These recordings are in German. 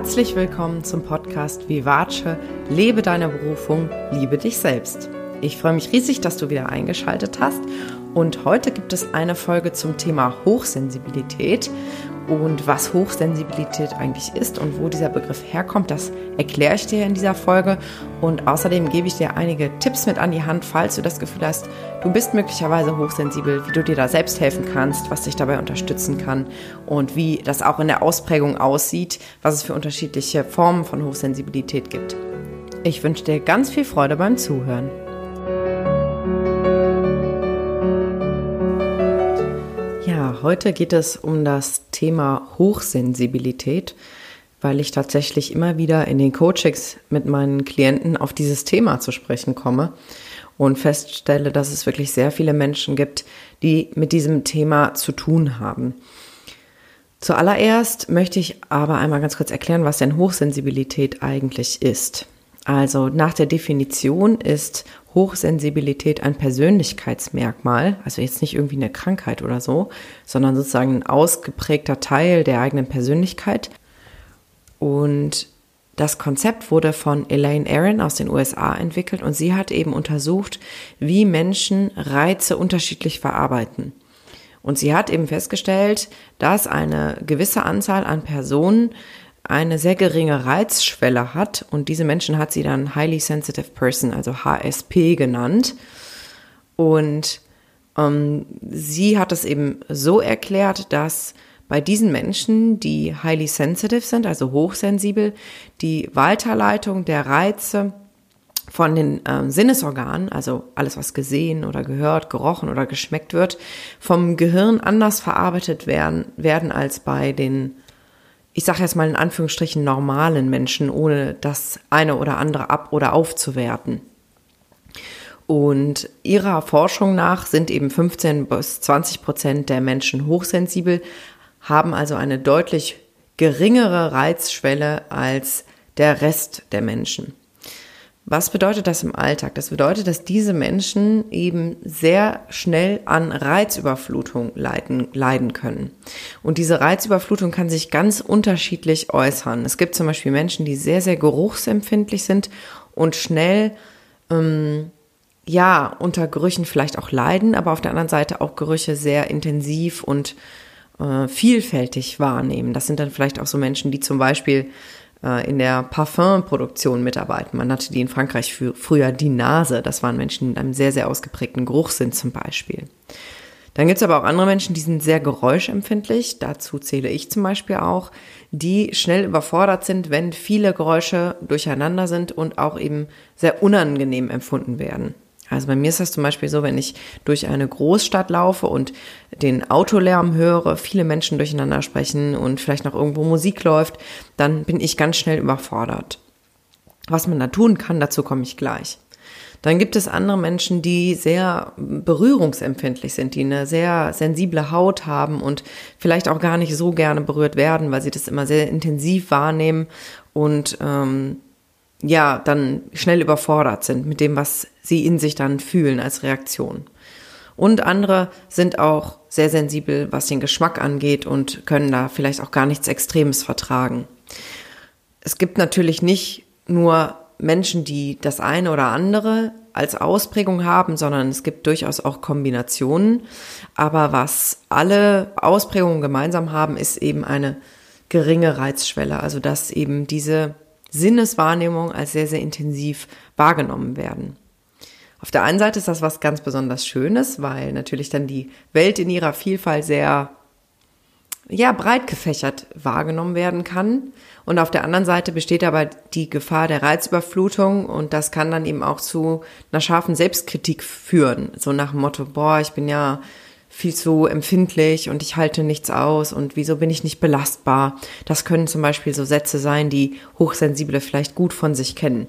Herzlich willkommen zum Podcast Vivace, lebe deine Berufung, liebe dich selbst. Ich freue mich riesig, dass du wieder eingeschaltet hast und heute gibt es eine Folge zum Thema Hochsensibilität und was Hochsensibilität eigentlich ist und wo dieser Begriff herkommt, das erkläre ich dir in dieser Folge. Und außerdem gebe ich dir einige Tipps mit an die Hand, falls du das Gefühl hast, du bist möglicherweise hochsensibel, wie du dir da selbst helfen kannst, was dich dabei unterstützen kann und wie das auch in der Ausprägung aussieht, was es für unterschiedliche Formen von Hochsensibilität gibt. Ich wünsche dir ganz viel Freude beim Zuhören. Heute geht es um das Thema Hochsensibilität, weil ich tatsächlich immer wieder in den Coachings mit meinen Klienten auf dieses Thema zu sprechen komme und feststelle, dass es wirklich sehr viele Menschen gibt, die mit diesem Thema zu tun haben. Zuallererst möchte ich aber einmal ganz kurz erklären, was denn Hochsensibilität eigentlich ist. Also nach der Definition ist Hochsensibilität ein Persönlichkeitsmerkmal, also jetzt nicht irgendwie eine Krankheit oder so, sondern sozusagen ein ausgeprägter Teil der eigenen Persönlichkeit. Und das Konzept wurde von Elaine Aaron aus den USA entwickelt und sie hat eben untersucht, wie Menschen Reize unterschiedlich verarbeiten. Und sie hat eben festgestellt, dass eine gewisse Anzahl an Personen eine sehr geringe Reizschwelle hat und diese Menschen hat sie dann Highly Sensitive Person, also HSP genannt. Und ähm, sie hat es eben so erklärt, dass bei diesen Menschen, die highly sensitive sind, also hochsensibel, die Weiterleitung der Reize von den ähm, Sinnesorganen, also alles, was gesehen oder gehört, gerochen oder geschmeckt wird, vom Gehirn anders verarbeitet werden, werden als bei den ich sage jetzt mal in Anführungsstrichen, normalen Menschen, ohne das eine oder andere ab- oder aufzuwerten. Und ihrer Forschung nach sind eben 15 bis 20 Prozent der Menschen hochsensibel, haben also eine deutlich geringere Reizschwelle als der Rest der Menschen. Was bedeutet das im Alltag? Das bedeutet, dass diese Menschen eben sehr schnell an Reizüberflutung leiden, leiden können. Und diese Reizüberflutung kann sich ganz unterschiedlich äußern. Es gibt zum Beispiel Menschen, die sehr, sehr geruchsempfindlich sind und schnell, ähm, ja, unter Gerüchen vielleicht auch leiden, aber auf der anderen Seite auch Gerüche sehr intensiv und äh, vielfältig wahrnehmen. Das sind dann vielleicht auch so Menschen, die zum Beispiel in der Parfumproduktion mitarbeiten. Man nannte die in Frankreich für, früher die Nase. Das waren Menschen mit einem sehr, sehr ausgeprägten Geruchssinn zum Beispiel. Dann gibt es aber auch andere Menschen, die sind sehr geräuschempfindlich. Dazu zähle ich zum Beispiel auch, die schnell überfordert sind, wenn viele Geräusche durcheinander sind und auch eben sehr unangenehm empfunden werden. Also bei mir ist das zum Beispiel so, wenn ich durch eine Großstadt laufe und den Autolärm höre, viele Menschen durcheinander sprechen und vielleicht noch irgendwo Musik läuft, dann bin ich ganz schnell überfordert. Was man da tun kann, dazu komme ich gleich. Dann gibt es andere Menschen, die sehr berührungsempfindlich sind, die eine sehr sensible Haut haben und vielleicht auch gar nicht so gerne berührt werden, weil sie das immer sehr intensiv wahrnehmen und ähm, ja, dann schnell überfordert sind mit dem, was sie in sich dann fühlen als Reaktion. Und andere sind auch sehr sensibel, was den Geschmack angeht und können da vielleicht auch gar nichts Extremes vertragen. Es gibt natürlich nicht nur Menschen, die das eine oder andere als Ausprägung haben, sondern es gibt durchaus auch Kombinationen. Aber was alle Ausprägungen gemeinsam haben, ist eben eine geringe Reizschwelle. Also dass eben diese Sinneswahrnehmung als sehr, sehr intensiv wahrgenommen werden. Auf der einen Seite ist das was ganz besonders Schönes, weil natürlich dann die Welt in ihrer Vielfalt sehr, ja, breit gefächert wahrgenommen werden kann. Und auf der anderen Seite besteht aber die Gefahr der Reizüberflutung und das kann dann eben auch zu einer scharfen Selbstkritik führen. So nach dem Motto, boah, ich bin ja viel zu empfindlich und ich halte nichts aus und wieso bin ich nicht belastbar. Das können zum Beispiel so Sätze sein, die Hochsensible vielleicht gut von sich kennen.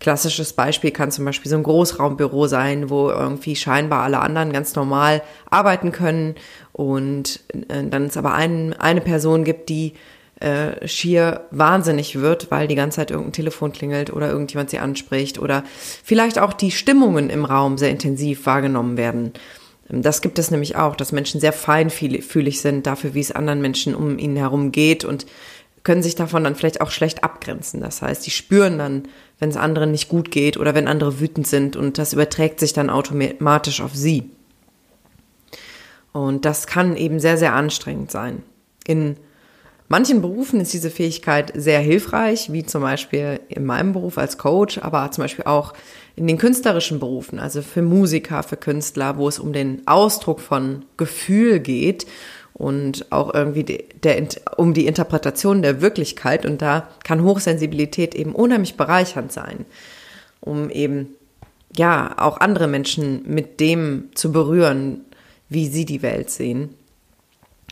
Klassisches Beispiel kann zum Beispiel so ein Großraumbüro sein, wo irgendwie scheinbar alle anderen ganz normal arbeiten können und äh, dann es aber ein, eine Person gibt, die äh, schier wahnsinnig wird, weil die ganze Zeit irgendein Telefon klingelt oder irgendjemand sie anspricht oder vielleicht auch die Stimmungen im Raum sehr intensiv wahrgenommen werden. Das gibt es nämlich auch, dass Menschen sehr feinfühlig sind dafür, wie es anderen Menschen um ihnen herum geht und können sich davon dann vielleicht auch schlecht abgrenzen. Das heißt, die spüren dann, wenn es anderen nicht gut geht oder wenn andere wütend sind und das überträgt sich dann automatisch auf sie. Und das kann eben sehr, sehr anstrengend sein. In manchen Berufen ist diese Fähigkeit sehr hilfreich, wie zum Beispiel in meinem Beruf als Coach, aber zum Beispiel auch in den künstlerischen Berufen, also für Musiker, für Künstler, wo es um den Ausdruck von Gefühl geht und auch irgendwie die, der, um die Interpretation der Wirklichkeit. Und da kann Hochsensibilität eben unheimlich bereichernd sein, um eben ja auch andere Menschen mit dem zu berühren, wie sie die Welt sehen.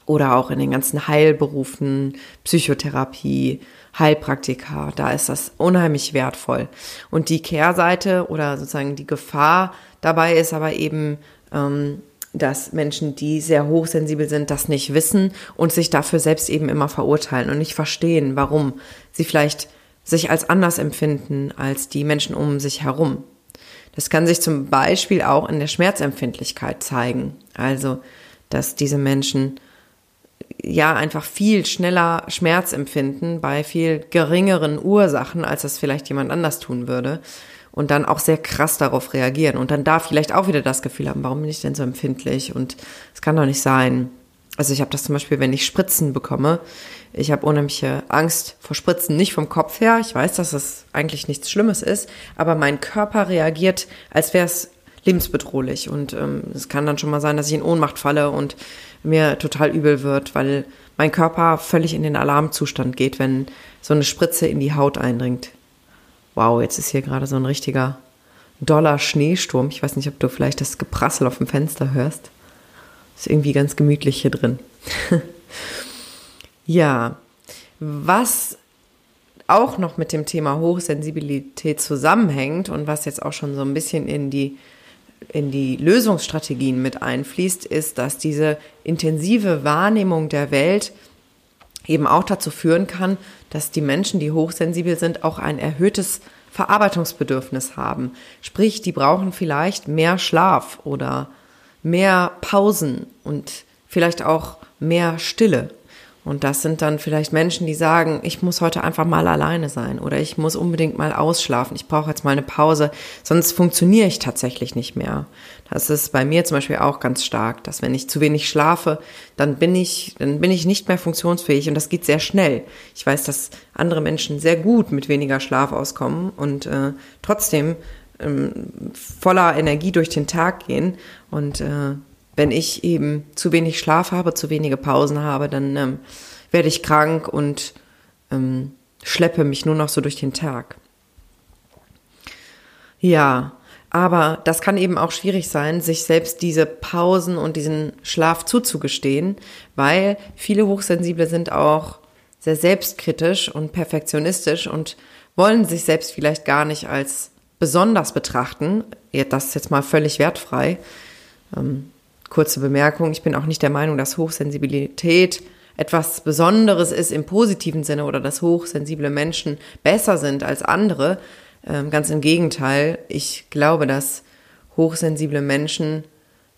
Oder auch in den ganzen Heilberufen, Psychotherapie, Heilpraktika, da ist das unheimlich wertvoll. Und die Kehrseite oder sozusagen die Gefahr dabei ist aber eben, ähm, dass Menschen, die sehr hochsensibel sind, das nicht wissen und sich dafür selbst eben immer verurteilen und nicht verstehen, warum sie vielleicht sich als anders empfinden als die Menschen um sich herum. Das kann sich zum Beispiel auch in der Schmerzempfindlichkeit zeigen. Also, dass diese Menschen ja einfach viel schneller Schmerz empfinden bei viel geringeren Ursachen, als das vielleicht jemand anders tun würde und dann auch sehr krass darauf reagieren und dann da vielleicht auch wieder das Gefühl haben, warum bin ich denn so empfindlich und es kann doch nicht sein. Also ich habe das zum Beispiel, wenn ich Spritzen bekomme, ich habe unheimliche Angst vor Spritzen, nicht vom Kopf her. Ich weiß, dass das eigentlich nichts Schlimmes ist, aber mein Körper reagiert, als wäre es lebensbedrohlich und ähm, es kann dann schon mal sein, dass ich in Ohnmacht falle und mir total übel wird, weil mein Körper völlig in den Alarmzustand geht, wenn so eine Spritze in die Haut eindringt wow, jetzt ist hier gerade so ein richtiger doller Schneesturm. Ich weiß nicht, ob du vielleicht das Geprassel auf dem Fenster hörst. Ist irgendwie ganz gemütlich hier drin. ja, was auch noch mit dem Thema Hochsensibilität zusammenhängt und was jetzt auch schon so ein bisschen in die in die Lösungsstrategien mit einfließt, ist, dass diese intensive Wahrnehmung der Welt eben auch dazu führen kann, dass die Menschen, die hochsensibel sind, auch ein erhöhtes Verarbeitungsbedürfnis haben. Sprich, die brauchen vielleicht mehr Schlaf oder mehr Pausen und vielleicht auch mehr Stille. Und das sind dann vielleicht Menschen, die sagen, ich muss heute einfach mal alleine sein oder ich muss unbedingt mal ausschlafen, ich brauche jetzt mal eine Pause, sonst funktioniere ich tatsächlich nicht mehr. Das ist bei mir zum Beispiel auch ganz stark, dass wenn ich zu wenig schlafe, dann bin ich, dann bin ich nicht mehr funktionsfähig und das geht sehr schnell. Ich weiß, dass andere Menschen sehr gut mit weniger Schlaf auskommen und äh, trotzdem ähm, voller Energie durch den Tag gehen und äh, wenn ich eben zu wenig Schlaf habe, zu wenige Pausen habe, dann ähm, werde ich krank und ähm, schleppe mich nur noch so durch den Tag. Ja, aber das kann eben auch schwierig sein, sich selbst diese Pausen und diesen Schlaf zuzugestehen, weil viele Hochsensible sind auch sehr selbstkritisch und perfektionistisch und wollen sich selbst vielleicht gar nicht als besonders betrachten. Das ist jetzt mal völlig wertfrei. Ähm, Kurze Bemerkung, ich bin auch nicht der Meinung, dass Hochsensibilität etwas Besonderes ist im positiven Sinne oder dass hochsensible Menschen besser sind als andere. Ähm, ganz im Gegenteil, ich glaube, dass hochsensible Menschen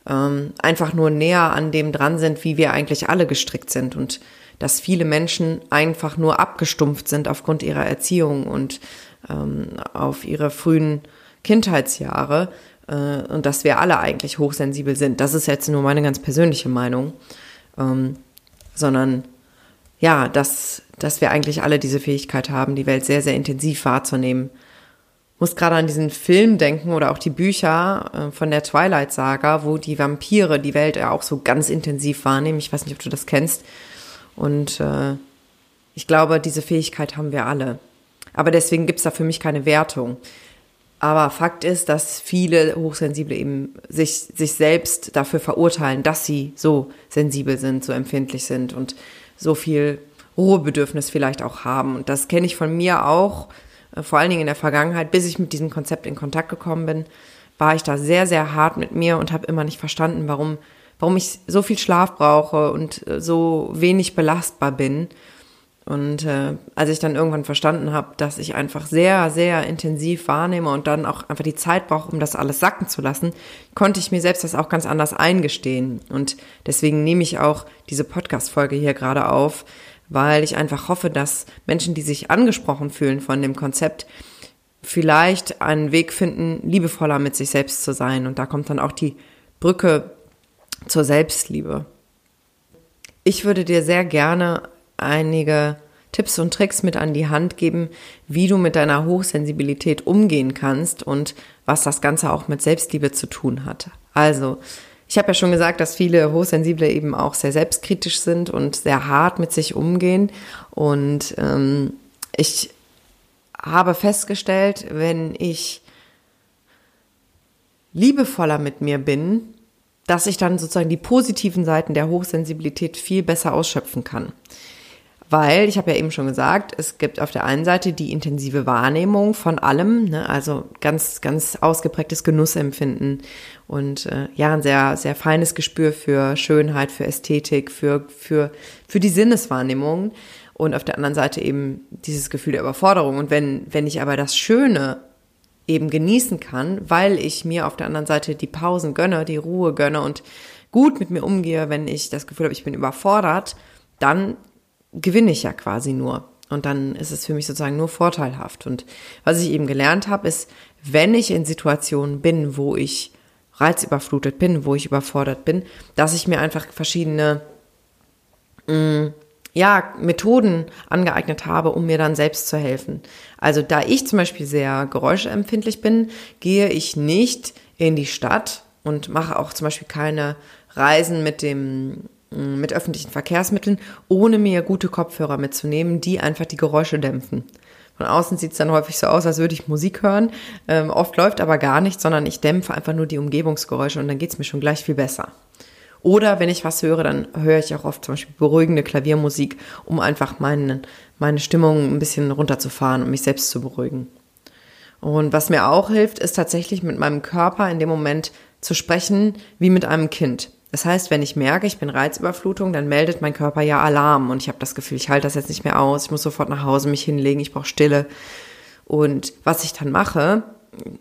ähm, einfach nur näher an dem dran sind, wie wir eigentlich alle gestrickt sind und dass viele Menschen einfach nur abgestumpft sind aufgrund ihrer Erziehung und ähm, auf ihre frühen Kindheitsjahre äh, und dass wir alle eigentlich hochsensibel sind. Das ist jetzt nur meine ganz persönliche Meinung, ähm, sondern ja, dass, dass wir eigentlich alle diese Fähigkeit haben, die Welt sehr, sehr intensiv wahrzunehmen. Muss gerade an diesen Film denken oder auch die Bücher äh, von der Twilight Saga, wo die Vampire die Welt ja auch so ganz intensiv wahrnehmen. Ich weiß nicht, ob du das kennst. Und äh, ich glaube, diese Fähigkeit haben wir alle. Aber deswegen gibt's da für mich keine Wertung. Aber Fakt ist, dass viele Hochsensible eben sich, sich selbst dafür verurteilen, dass sie so sensibel sind, so empfindlich sind und so viel Ruhebedürfnis vielleicht auch haben. Und das kenne ich von mir auch, äh, vor allen Dingen in der Vergangenheit, bis ich mit diesem Konzept in Kontakt gekommen bin, war ich da sehr, sehr hart mit mir und habe immer nicht verstanden, warum, warum ich so viel Schlaf brauche und äh, so wenig belastbar bin. Und äh, als ich dann irgendwann verstanden habe, dass ich einfach sehr, sehr intensiv wahrnehme und dann auch einfach die Zeit brauche, um das alles sacken zu lassen, konnte ich mir selbst das auch ganz anders eingestehen. Und deswegen nehme ich auch diese Podcast-Folge hier gerade auf, weil ich einfach hoffe, dass Menschen, die sich angesprochen fühlen von dem Konzept, vielleicht einen Weg finden, liebevoller mit sich selbst zu sein. Und da kommt dann auch die Brücke zur Selbstliebe. Ich würde dir sehr gerne einige Tipps und Tricks mit an die Hand geben, wie du mit deiner Hochsensibilität umgehen kannst und was das Ganze auch mit Selbstliebe zu tun hat. Also, ich habe ja schon gesagt, dass viele Hochsensible eben auch sehr selbstkritisch sind und sehr hart mit sich umgehen. Und ähm, ich habe festgestellt, wenn ich liebevoller mit mir bin, dass ich dann sozusagen die positiven Seiten der Hochsensibilität viel besser ausschöpfen kann. Weil, ich habe ja eben schon gesagt, es gibt auf der einen Seite die intensive Wahrnehmung von allem, ne, also ganz, ganz ausgeprägtes Genussempfinden und äh, ja, ein sehr, sehr feines Gespür für Schönheit, für Ästhetik, für, für, für die Sinneswahrnehmung und auf der anderen Seite eben dieses Gefühl der Überforderung. Und wenn, wenn ich aber das Schöne eben genießen kann, weil ich mir auf der anderen Seite die Pausen gönne, die Ruhe gönne und gut mit mir umgehe, wenn ich das Gefühl habe, ich bin überfordert, dann gewinne ich ja quasi nur. Und dann ist es für mich sozusagen nur vorteilhaft. Und was ich eben gelernt habe, ist, wenn ich in Situationen bin, wo ich reizüberflutet bin, wo ich überfordert bin, dass ich mir einfach verschiedene mh, mm, ja, Methoden angeeignet habe, um mir dann selbst zu helfen. Also da ich zum Beispiel sehr geräuschempfindlich bin, gehe ich nicht in die Stadt und mache auch zum Beispiel keine Reisen mit dem mit öffentlichen Verkehrsmitteln, ohne mir gute Kopfhörer mitzunehmen, die einfach die Geräusche dämpfen. Von außen sieht es dann häufig so aus, als würde ich Musik hören. Ähm, oft läuft aber gar nichts, sondern ich dämpfe einfach nur die Umgebungsgeräusche und dann geht es mir schon gleich viel besser. Oder wenn ich was höre, dann höre ich auch oft zum Beispiel beruhigende Klaviermusik, um einfach meine, meine Stimmung ein bisschen runterzufahren und mich selbst zu beruhigen. Und was mir auch hilft, ist tatsächlich mit meinem Körper in dem Moment zu sprechen wie mit einem Kind. Das heißt, wenn ich merke, ich bin Reizüberflutung, dann meldet mein Körper ja Alarm. Und ich habe das Gefühl, ich halte das jetzt nicht mehr aus, ich muss sofort nach Hause mich hinlegen, ich brauche Stille. Und was ich dann mache,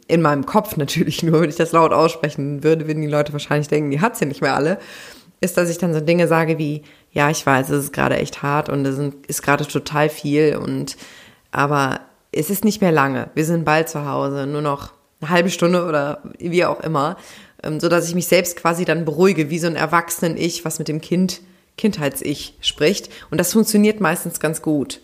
in meinem Kopf natürlich nur, wenn ich das laut aussprechen würde, würden die Leute wahrscheinlich denken, die hat sie nicht mehr alle, ist, dass ich dann so Dinge sage wie, ja, ich weiß, es ist gerade echt hart und es ist gerade total viel und aber es ist nicht mehr lange. Wir sind bald zu Hause, nur noch eine halbe Stunde oder wie auch immer, ähm, so dass ich mich selbst quasi dann beruhige, wie so ein Erwachsenen-Ich, was mit dem Kind, Kindheits-Ich spricht. Und das funktioniert meistens ganz gut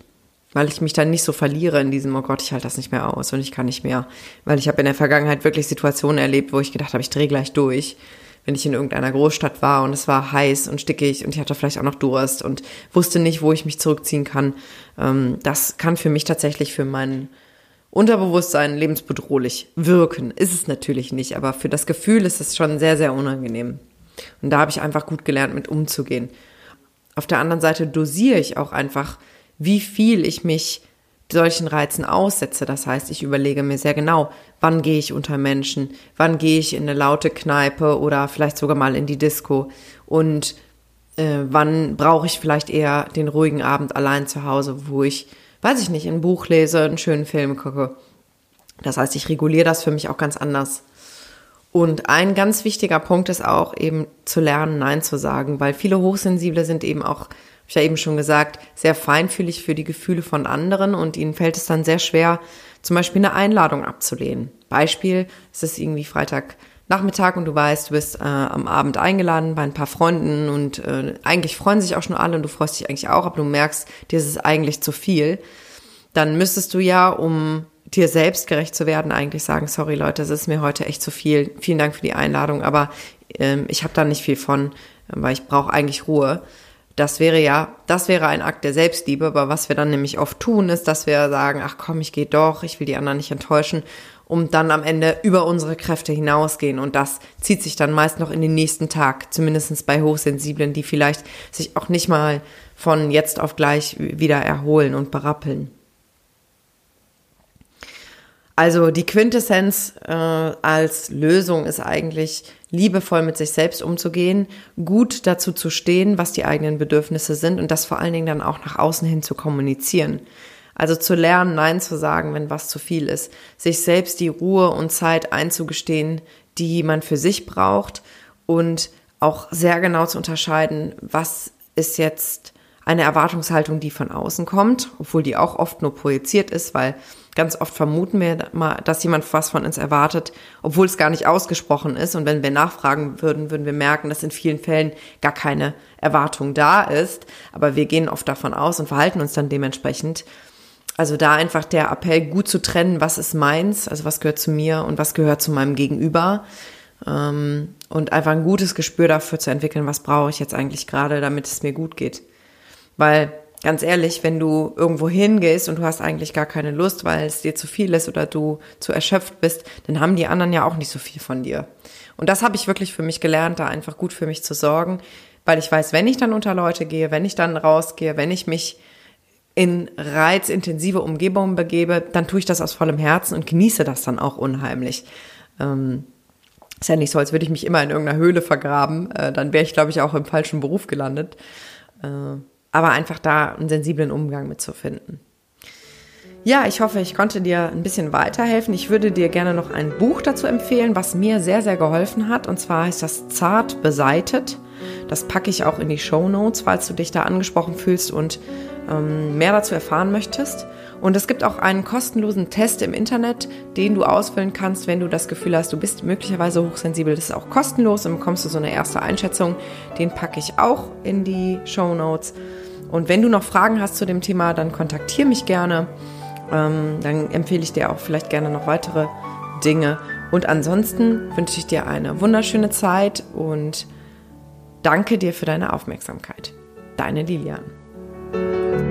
weil ich mich dann nicht so verliere in diesem, oh Gott, ich halte das nicht mehr aus und ich kann nicht mehr. Weil ich habe in der Vergangenheit wirklich Situationen erlebt, wo ich gedacht habe, ich drehe gleich durch, wenn ich in irgendeiner Großstadt war und es war heiß und stickig und ich hatte vielleicht auch noch Durst und wusste nicht, wo ich mich zurückziehen kann. Ähm, das kann für mich tatsächlich für mein Unterbewusstsein lebensbedrohlich wirken. Ist es natürlich nicht, aber für das Gefühl ist es schon sehr, sehr unangenehm. Und da habe ich einfach gut gelernt, mit umzugehen. Auf der anderen Seite dosiere ich auch einfach wie viel ich mich solchen Reizen aussetze. Das heißt, ich überlege mir sehr genau, wann gehe ich unter Menschen, wann gehe ich in eine laute Kneipe oder vielleicht sogar mal in die Disco und äh, wann brauche ich vielleicht eher den ruhigen Abend allein zu Hause, wo ich, weiß ich nicht, ein Buch lese, einen schönen Film gucke. Das heißt, ich reguliere das für mich auch ganz anders. Und ein ganz wichtiger Punkt ist auch eben zu lernen, Nein zu sagen, weil viele Hochsensible sind eben auch habe ich ja eben schon gesagt, sehr feinfühlig für die Gefühle von anderen und ihnen fällt es dann sehr schwer, zum Beispiel eine Einladung abzulehnen. Beispiel, es ist irgendwie Freitagnachmittag und du weißt, du bist äh, am Abend eingeladen bei ein paar Freunden und äh, eigentlich freuen sich auch schon alle und du freust dich eigentlich auch, aber du merkst, dir ist es eigentlich zu viel. Dann müsstest du ja, um dir selbst gerecht zu werden, eigentlich sagen, sorry Leute, es ist mir heute echt zu viel. Vielen Dank für die Einladung, aber ähm, ich habe da nicht viel von, weil ich brauche eigentlich Ruhe. Das wäre ja, das wäre ein Akt der Selbstliebe, aber was wir dann nämlich oft tun, ist, dass wir sagen, ach komm, ich gehe doch, ich will die anderen nicht enttäuschen, um dann am Ende über unsere Kräfte hinausgehen. Und das zieht sich dann meist noch in den nächsten Tag, zumindestens bei Hochsensiblen, die vielleicht sich auch nicht mal von jetzt auf gleich wieder erholen und berappeln. Also die Quintessenz äh, als Lösung ist eigentlich, liebevoll mit sich selbst umzugehen, gut dazu zu stehen, was die eigenen Bedürfnisse sind und das vor allen Dingen dann auch nach außen hin zu kommunizieren. Also zu lernen, Nein zu sagen, wenn was zu viel ist, sich selbst die Ruhe und Zeit einzugestehen, die man für sich braucht und auch sehr genau zu unterscheiden, was ist jetzt eine Erwartungshaltung, die von außen kommt, obwohl die auch oft nur projiziert ist, weil ganz oft vermuten wir mal, dass jemand was von uns erwartet, obwohl es gar nicht ausgesprochen ist. Und wenn wir nachfragen würden, würden wir merken, dass in vielen Fällen gar keine Erwartung da ist. Aber wir gehen oft davon aus und verhalten uns dann dementsprechend. Also da einfach der Appell, gut zu trennen, was ist meins, also was gehört zu mir und was gehört zu meinem Gegenüber. Ähm, und einfach ein gutes Gespür dafür zu entwickeln, was brauche ich jetzt eigentlich gerade, damit es mir gut geht. Weil ganz ehrlich, wenn du irgendwo hingehst und du hast eigentlich gar keine Lust, weil es dir zu viel ist oder du zu erschöpft bist, dann haben die anderen ja auch nicht so viel von dir. Und das habe ich wirklich für mich gelernt, da einfach gut für mich zu sorgen, weil ich weiß, wenn ich dann unter Leute gehe, wenn ich dann rausgehe, wenn ich mich in reizintensive Umgebungen begebe, dann tue ich das aus vollem Herzen und genieße das dann auch unheimlich. Ähm, ist ja nicht so, als würde ich mich immer in irgendeiner Höhle vergraben. Äh, dann wäre ich, glaube ich, auch im falschen Beruf gelandet. Äh, aber einfach da einen sensiblen Umgang mitzufinden. Ja, ich hoffe, ich konnte dir ein bisschen weiterhelfen. Ich würde dir gerne noch ein Buch dazu empfehlen, was mir sehr, sehr geholfen hat. Und zwar heißt das Zart beseitet. Das packe ich auch in die Show Notes, falls du dich da angesprochen fühlst und ähm, mehr dazu erfahren möchtest. Und es gibt auch einen kostenlosen Test im Internet, den du ausfüllen kannst, wenn du das Gefühl hast, du bist möglicherweise hochsensibel. Das ist auch kostenlos und bekommst du so eine erste Einschätzung. Den packe ich auch in die Show Notes. Und wenn du noch Fragen hast zu dem Thema, dann kontaktiere mich gerne. Ähm, dann empfehle ich dir auch vielleicht gerne noch weitere Dinge. Und ansonsten wünsche ich dir eine wunderschöne Zeit und danke dir für deine Aufmerksamkeit. Deine Lilian. Thank you.